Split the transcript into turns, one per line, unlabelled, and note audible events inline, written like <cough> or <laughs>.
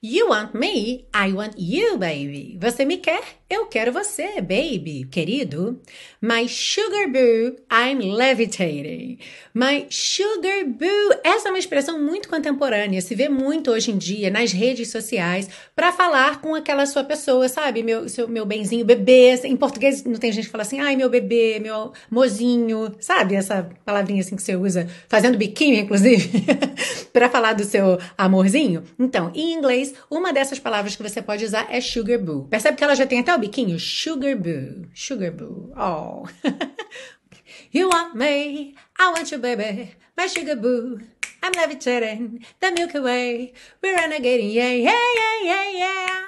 You want me, I want you, baby. Você me quer, eu quero você, baby, querido. My sugar boo, I'm levitating. My sugar boo. Essa é uma expressão muito contemporânea, se vê muito hoje em dia nas redes sociais para falar com aquela sua pessoa, sabe? Meu, seu, meu benzinho, bebê. Em português não tem gente que fala assim, ai, meu bebê, meu mozinho, sabe? Essa palavrinha assim que você usa, fazendo biquinho, inclusive, <laughs> para falar do seu amorzinho. Então, em inglês, uma dessas palavras que você pode usar é sugar boo. Percebe que ela já tem até o biquinho? Sugar boo. Sugar boo. Oh. <laughs> you want me, I want you, baby. My sugar boo. I'm levitating the Milky Way. We're renegading, yeah, yeah, yeah, yeah, yeah.